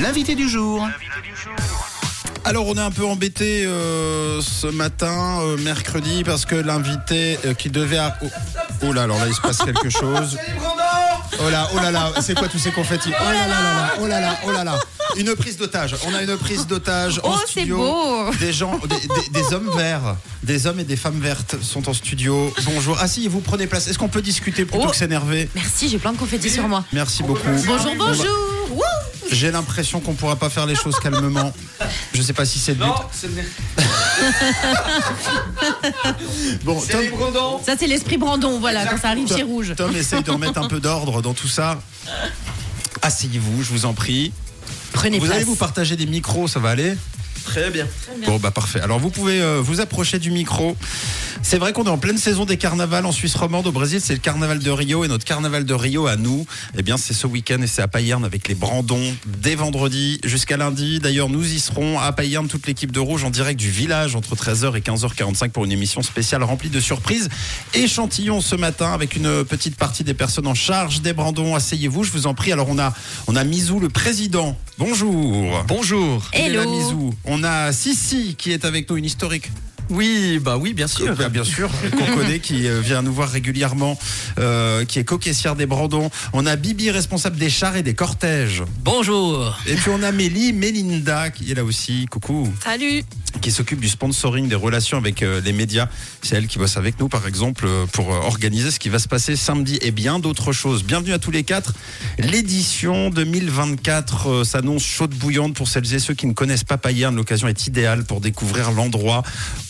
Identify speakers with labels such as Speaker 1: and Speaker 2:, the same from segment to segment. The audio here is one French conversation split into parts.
Speaker 1: L'invité du jour.
Speaker 2: Alors on est un peu embêté euh, ce matin, euh, mercredi, parce que l'invité euh, qui devait... à- Oh, oh là, alors là il se passe quelque chose. Oh là, oh là là, c'est quoi tous ces confettis? Oh là là là là, oh là là, oh là là. Une prise d'otage. On a une prise d'otage en
Speaker 3: Oh, c'est
Speaker 2: studio.
Speaker 3: beau.
Speaker 2: Des gens, des, des- des hommes verts, des hommes et des femmes vertes sont en studio. Bonjour. Ah si, vous prenez place. Est-ce qu'on peut discuter plutôt
Speaker 3: Oh.
Speaker 2: que s'énerver
Speaker 3: Merci, j'ai plein de confettis sur moi.
Speaker 2: Merci beaucoup.
Speaker 3: Bonjour, bonjour. Wouh
Speaker 2: J'ai l'impression qu'on pourra pas faire les choses calmement. Je sais pas si c'est le but.
Speaker 4: Non, c'est le
Speaker 2: Bon, Tom,
Speaker 4: les Brandons.
Speaker 3: Ça, c'est l'esprit Brandon, voilà, quand ça arrive chez Rouge.
Speaker 2: Tom essaye de remettre un peu d'ordre dans tout ça. Asseyez-vous, je vous en prie.
Speaker 3: Prenez
Speaker 2: vous
Speaker 3: place.
Speaker 2: allez vous partager des micros, ça va aller?
Speaker 4: Très bien.
Speaker 2: Bon bah parfait. Alors vous pouvez euh, vous approcher du micro. C'est vrai qu'on est en pleine saison des carnavals en Suisse romande. Au Brésil, c'est le carnaval de Rio et notre carnaval de Rio à nous, eh bien c'est ce week-end et c'est à Payerne avec les Brandons dès vendredi jusqu'à lundi. D'ailleurs, nous y serons à Payerne toute l'équipe de Rouge en direct du village entre 13h et 15h45 pour une émission spéciale remplie de surprises. Échantillon ce matin avec une petite partie des personnes en charge des Brandons. Asseyez-vous, je vous en prie. Alors on a on a Mizou le président. Bonjour.
Speaker 4: Bonjour.
Speaker 3: Hello.
Speaker 2: Mizou. On a Sissi qui est avec nous, une historique.
Speaker 4: Oui, bah oui, bien sûr.
Speaker 2: Bien, bien sûr, qu'on connaît, qui euh, vient nous voir régulièrement, euh, qui est co-caissière des Brandons. On a Bibi, responsable des chars et des cortèges.
Speaker 5: Bonjour.
Speaker 2: Et puis on a Mélie, Mélinda, qui est là aussi. Coucou.
Speaker 3: Salut.
Speaker 2: Qui s'occupe du sponsoring, des relations avec euh, les médias. C'est elle qui bosse avec nous, par exemple, pour euh, organiser ce qui va se passer samedi et bien d'autres choses. Bienvenue à tous les quatre. L'édition 2024 euh, s'annonce chaude bouillante pour celles et ceux qui ne connaissent pas Payerne. L'occasion est idéale pour découvrir l'endroit.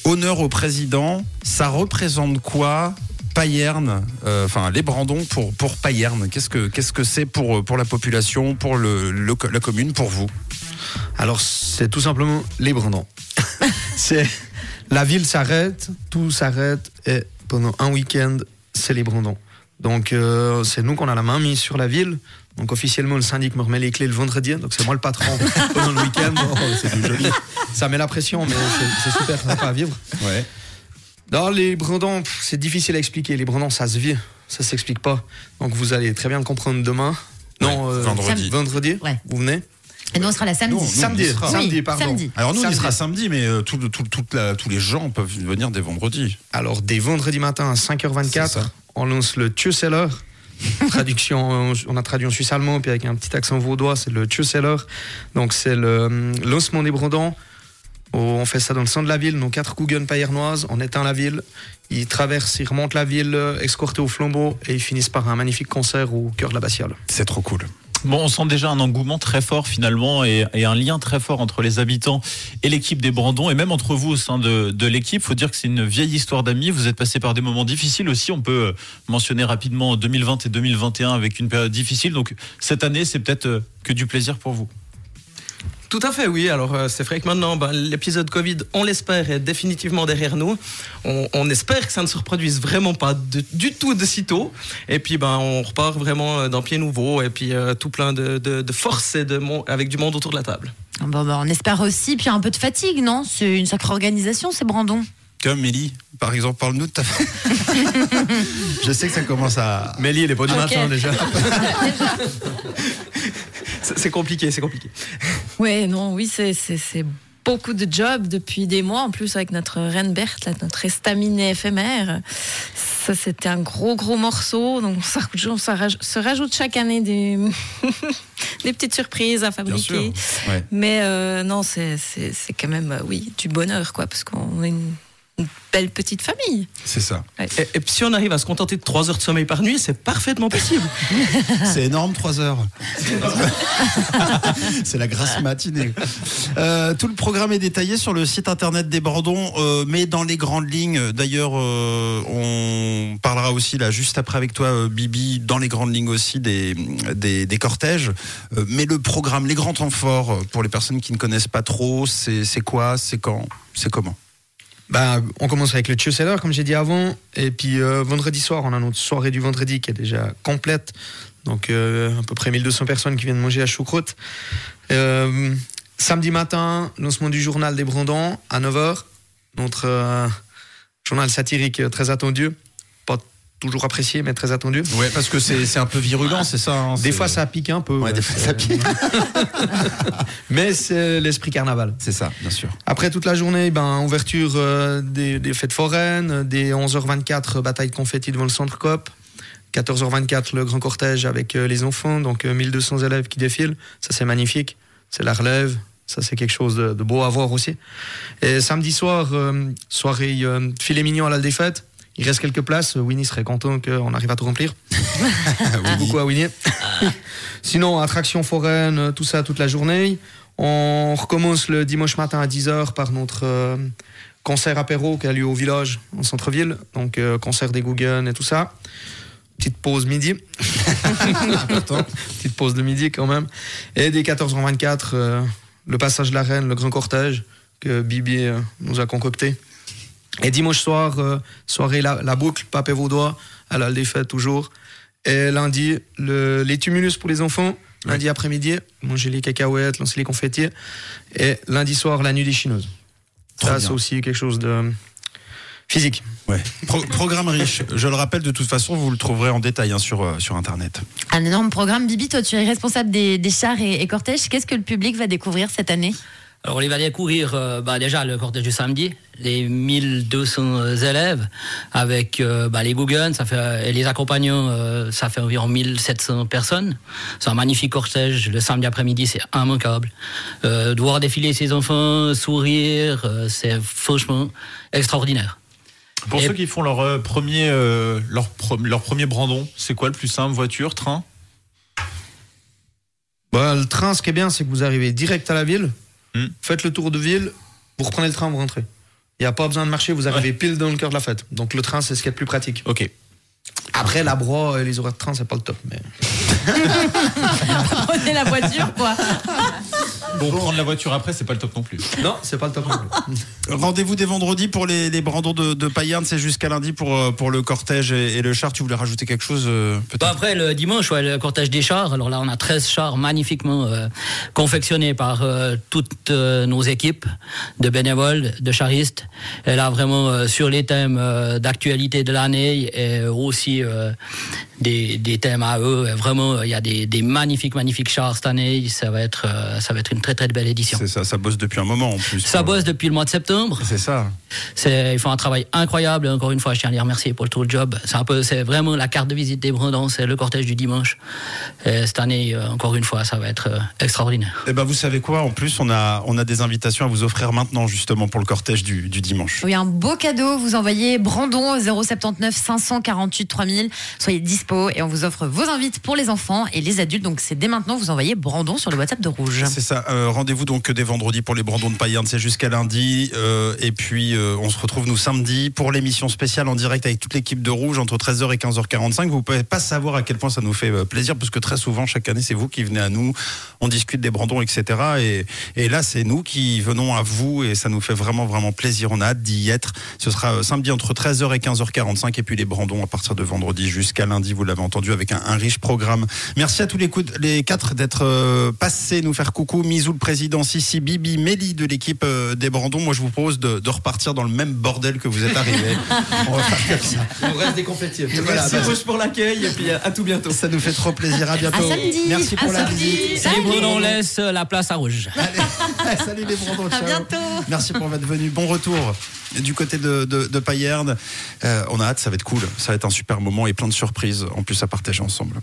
Speaker 2: Honneur au président. Ça représente quoi Payerne, euh, enfin les Brandons pour pour Payerne? Qu'est-ce que qu'est-ce que c'est pour pour la population, pour le, le- la commune, pour vous?
Speaker 6: Alors, c'est tout simplement les Brandons. c'est la ville s'arrête, tout s'arrête et pendant un week-end, c'est les Brandons. Donc, euh, c'est nous qu'on a la main mise sur la ville. Donc, officiellement, le syndic me remet les clés le vendredi. Donc, c'est moi le patron pendant le week-end. Oh, c'est joli. Ça met la pression, mais c'est- c'est super sympa à vivre.
Speaker 2: Ouais.
Speaker 6: Dans les Brandons, c'est difficile à expliquer. Les Brandons, ça se vit, ça s'explique pas. Donc, vous allez très bien le comprendre demain. Non,
Speaker 2: Ouais,
Speaker 6: euh,
Speaker 2: vendredi.
Speaker 6: vendredi.
Speaker 3: Ouais.
Speaker 6: Vous venez
Speaker 3: Et nous, on sera là samedi.
Speaker 2: On-
Speaker 6: Samedi,
Speaker 2: sera.
Speaker 6: samedi,
Speaker 3: Oui,
Speaker 6: pardon.
Speaker 3: samedi.
Speaker 2: Alors nous,
Speaker 6: Samedi.
Speaker 2: il sera samedi, mais euh, tout- tout- toute la- tous les gens peuvent venir dès vendredi.
Speaker 6: Alors, dès vendredi matin à
Speaker 2: C'est
Speaker 6: 5h24,
Speaker 2: ça.
Speaker 6: on lance le Tschüsseller. Traduction, on a traduit en suisse allemand, puis avec un petit accent vaudois, c'est le Tschüsseller. Donc, c'est le euh, lancement des Brandons. Oh, On fait ça dans le centre de la ville, nos quatre Couguns paillernoises. On éteint la ville. Ils traversent, ils remontent la ville, euh, escortés au flambeau, et ils finissent par un magnifique concert au cœur de la Batiole.
Speaker 2: C'est trop cool.
Speaker 5: Bon, on sent déjà un engouement très fort finalement et, un lien très fort entre les habitants et l'équipe des Brandons et même entre vous au sein de, de l'équipe. Faut dire que c'est une vieille histoire d'amis. Vous êtes passé par des moments difficiles aussi. On peut euh, mentionner rapidement 2020 et 2021 avec une période difficile. Donc cette année, c'est peut-être euh, que du plaisir pour vous.
Speaker 4: Tout à fait, oui. Alors, euh, c'est vrai que maintenant, ben, l'épisode Covid, on l'espère, est définitivement derrière nous. On, on espère que ça ne se reproduise vraiment pas de- du tout de sitôt. Et puis, ben, on repart vraiment euh, d'un pied nouveau et puis euh, tout plein de, de, de force et de mon- avec du monde autour de la table.
Speaker 3: Bon, bah, on espère aussi, puis un peu de fatigue, non? C'est une sacrée organisation, ces Brandons.
Speaker 2: Comme Mélie, par exemple, parle-nous de ta Je sais que ça commence à.
Speaker 6: Mélie, elle est pas du matin déjà.
Speaker 4: C'est c'est compliqué, c'est compliqué.
Speaker 7: Ouais, non, oui, c'est- beaucoup de jobs depuis des mois, en plus avec notre reine Berthe, là, notre estaminet éphémère. Ça, c'était un gros, gros morceau. Donc, ça, on se raj- se rajoute chaque année des, des petites surprises à
Speaker 2: sûr.
Speaker 7: fabriquer.
Speaker 2: Ouais.
Speaker 7: Mais euh, non, c'est c'est- c'est quand même, euh, oui, du bonheur, quoi, parce qu'on est une, une belle petite famille.
Speaker 2: C'est ça.
Speaker 4: Et, si on arrive à se contenter de 3 heures de sommeil par nuit, c'est parfaitement possible.
Speaker 2: C'est énorme, 3 heures. C'est la grasse matinée. Euh, tout le programme est détaillé sur le site internet des Brandons, euh, mais dans les grandes lignes. D'ailleurs, euh, on parlera aussi là juste après avec toi, euh, Bibi, dans les grandes lignes aussi des, des, des cortèges. Euh, mais le programme, les grands temps forts, pour les personnes qui ne connaissent pas trop, c'est quoi, c'est quand, c'est comment?
Speaker 6: Bah, on commence avec le Tschüsseller, comme j'ai dit avant. Et puis euh, vendredi soir, on a notre soirée du vendredi qui est déjà complète. Donc euh, à peu près 1200 personnes qui viennent manger à choucroute. Euh, samedi matin, lancement du journal des Brandons à 9h. Notre journal satirique très attendu. Toujours apprécié, mais très attendu.
Speaker 2: Ouais, parce que c'est un peu virulent, c'est ça. hein,
Speaker 6: Des fois, ça pique un peu.
Speaker 2: Ouais, des fois, ça pique.
Speaker 6: mais c'est l'esprit carnaval.
Speaker 2: C'est ça, bien sûr.
Speaker 6: Après toute la journée, ben, ouverture euh, des, des fêtes foraines, des 11h24 bataille de confetti devant le centre COP, 14h24 le grand cortège avec euh, les enfants, donc euh, 1200 élèves qui défilent, ça c'est magnifique, c'est la relève, ça c'est quelque chose de, de beau à voir aussi. Et samedi soir, euh, soirée euh, filet mignon à la défaite, il reste quelques places, Winnie serait content qu'on arrive à tout remplir. Beaucoup à Winnie. Sinon, attraction foraine, euh, tout ça toute la journée. On recommence le dimanche matin à 10h par notre euh, concert apéro qui a lieu au village, en centre-ville. Donc, euh, concert des Guggen et tout ça. Petite pause midi. Petite pause de midi quand même. Et dès 14h24, euh, le passage de la reine, le grand cortège que Bibi euh, nous a concocté. Et dimanche soir, euh, soirée la, la boucle, Pape et Vaudois, à la défaite toujours. Et lundi, le- les tumulus pour les enfants. Lundi après-midi, manger les cacahuètes, lancer les confettis. Et lundi soir, la nuit des chineuses.
Speaker 2: Trop
Speaker 6: Ça, c'est aussi quelque chose de physique.
Speaker 2: Ouais. Pro- programme riche. Je le rappelle, de toute façon, vous le trouverez en détail hein, sur, euh, sur Internet.
Speaker 3: Un énorme programme. Bibi, toi, tu es responsable des, des chars et, et cortèges. Qu'est-ce que le public va découvrir cette année?
Speaker 8: Alors, on va découvrir euh, bah, déjà le cortège du samedi, les 1200 élèves, avec euh, bah, les Guggen, ça fait, et les accompagnants, euh, ça fait environ 1700 personnes. C'est un magnifique cortège. Le samedi après-midi, c'est immanquable. Euh, de voir défiler ses enfants, sourire, euh, c'est franchement extraordinaire.
Speaker 5: Pour
Speaker 8: Et-
Speaker 5: ceux qui font leur euh, premier, euh, leur, pro- leur premier brandon, c'est quoi le plus simple? Voiture, train?
Speaker 6: Bah, le train, ce qui est bien, c'est que vous arrivez direct à la ville,
Speaker 5: Hmm.
Speaker 6: faites le tour de ville, vous reprenez le train, vous rentrez. Il n'y a pas besoin de marcher, vous arrivez pile dans le cœur de la fête. Donc le train, c'est ce qui est le plus pratique.
Speaker 5: Ok.
Speaker 6: Après, la broie et les horaires de train, c'est pas le top. Mais...
Speaker 3: Prenez la voiture, quoi.
Speaker 5: Bon, prendre la voiture après, c'est pas le top non plus.
Speaker 6: Non, c'est pas le top non plus.
Speaker 2: Rendez-vous dès vendredi pour les, les brandons de, de Payerne. C'est jusqu'à lundi pour, euh, pour le cortège et, et le char. Tu voulais rajouter quelque chose euh,
Speaker 8: Bah,
Speaker 2: peut-être
Speaker 8: après, le dimanche, ouais, le cortège des chars. Alors là, on a 13 chars magnifiquement euh, confectionnés par euh, toutes euh, nos équipes de bénévoles, de charistes. Et là, vraiment, euh, sur les thèmes euh, d'actualité de l'année et aussi euh, des, des thèmes à eux. Et vraiment, il y a des, des magnifiques, magnifiques chars cette année. Ça va être, euh, ça va être une très, très belle édition.
Speaker 2: C'est ça, ça bosse depuis un moment en plus.
Speaker 8: Ça bosse depuis le mois de septembre.
Speaker 2: C'est ça.
Speaker 8: C'est, ils font un travail incroyable. Encore une fois, je tiens à les remercier pour le tout le job. C'est un peu, c'est vraiment la carte de visite des Brandons. C'est le cortège du dimanche. Et cette année, euh, encore une fois, ça va être euh, extraordinaire.
Speaker 2: Eh ben, vous savez quoi? En plus, on a, on a des invitations à vous offrir maintenant, justement, pour le cortège du, du dimanche.
Speaker 3: Oui, un beau cadeau. Vous envoyez Brandon au 079 548 3000. Soyez et on vous offre vos invites pour les enfants et les adultes. Donc c'est dès maintenant, vous envoyez Brandon sur le WhatsApp de Rouge.
Speaker 2: C'est ça. Euh, Rendez-vous donc dès vendredi pour les brandons de Payerne. C'est jusqu'à lundi. Euh, et puis, euh, on se retrouve nous samedi pour l'émission spéciale en direct avec toute l'équipe de Rouge entre 13h et 15h45. Vous pouvez pas savoir à quel point ça nous fait euh, plaisir parce que très souvent, chaque année, c'est vous qui venez à nous. On discute des brandons, etc. Et, là, c'est nous qui venons à vous et ça nous fait vraiment, vraiment plaisir. On a hâte d'y être. Ce sera euh, samedi entre 13h et 15h45 et puis les brandons à partir de vendredi jusqu'à lundi. Vous l'avez entendu avec un, un riche programme. Merci à tous les, coups- les quatre d'être euh, passés nous faire coucou. Misou le président, Sissi, Bibi, Mélie de l'équipe euh, des Brandons. Moi, je vous propose de, de repartir dans le même bordel que vous êtes arrivés. On va faire comme ça.
Speaker 4: On reste des confettis.
Speaker 2: Voilà,
Speaker 4: Merci
Speaker 2: bah,
Speaker 4: Rouge pour l'accueil et puis à tout bientôt.
Speaker 2: Ça nous fait trop plaisir. À bientôt.
Speaker 3: À samedi.
Speaker 2: Merci pour
Speaker 3: À
Speaker 2: la
Speaker 3: samedi.
Speaker 2: visite.
Speaker 8: Les Brandons laissent la place à Rouge.
Speaker 2: Allez, salut les Brandons.
Speaker 3: À
Speaker 2: ciao.
Speaker 3: bientôt.
Speaker 2: Merci pour votre venue. Bon retour du côté de, de, de Payerne. Euh, on a hâte, ça va être cool. Ça va être un super moment et plein de surprises en plus à partager ensemble.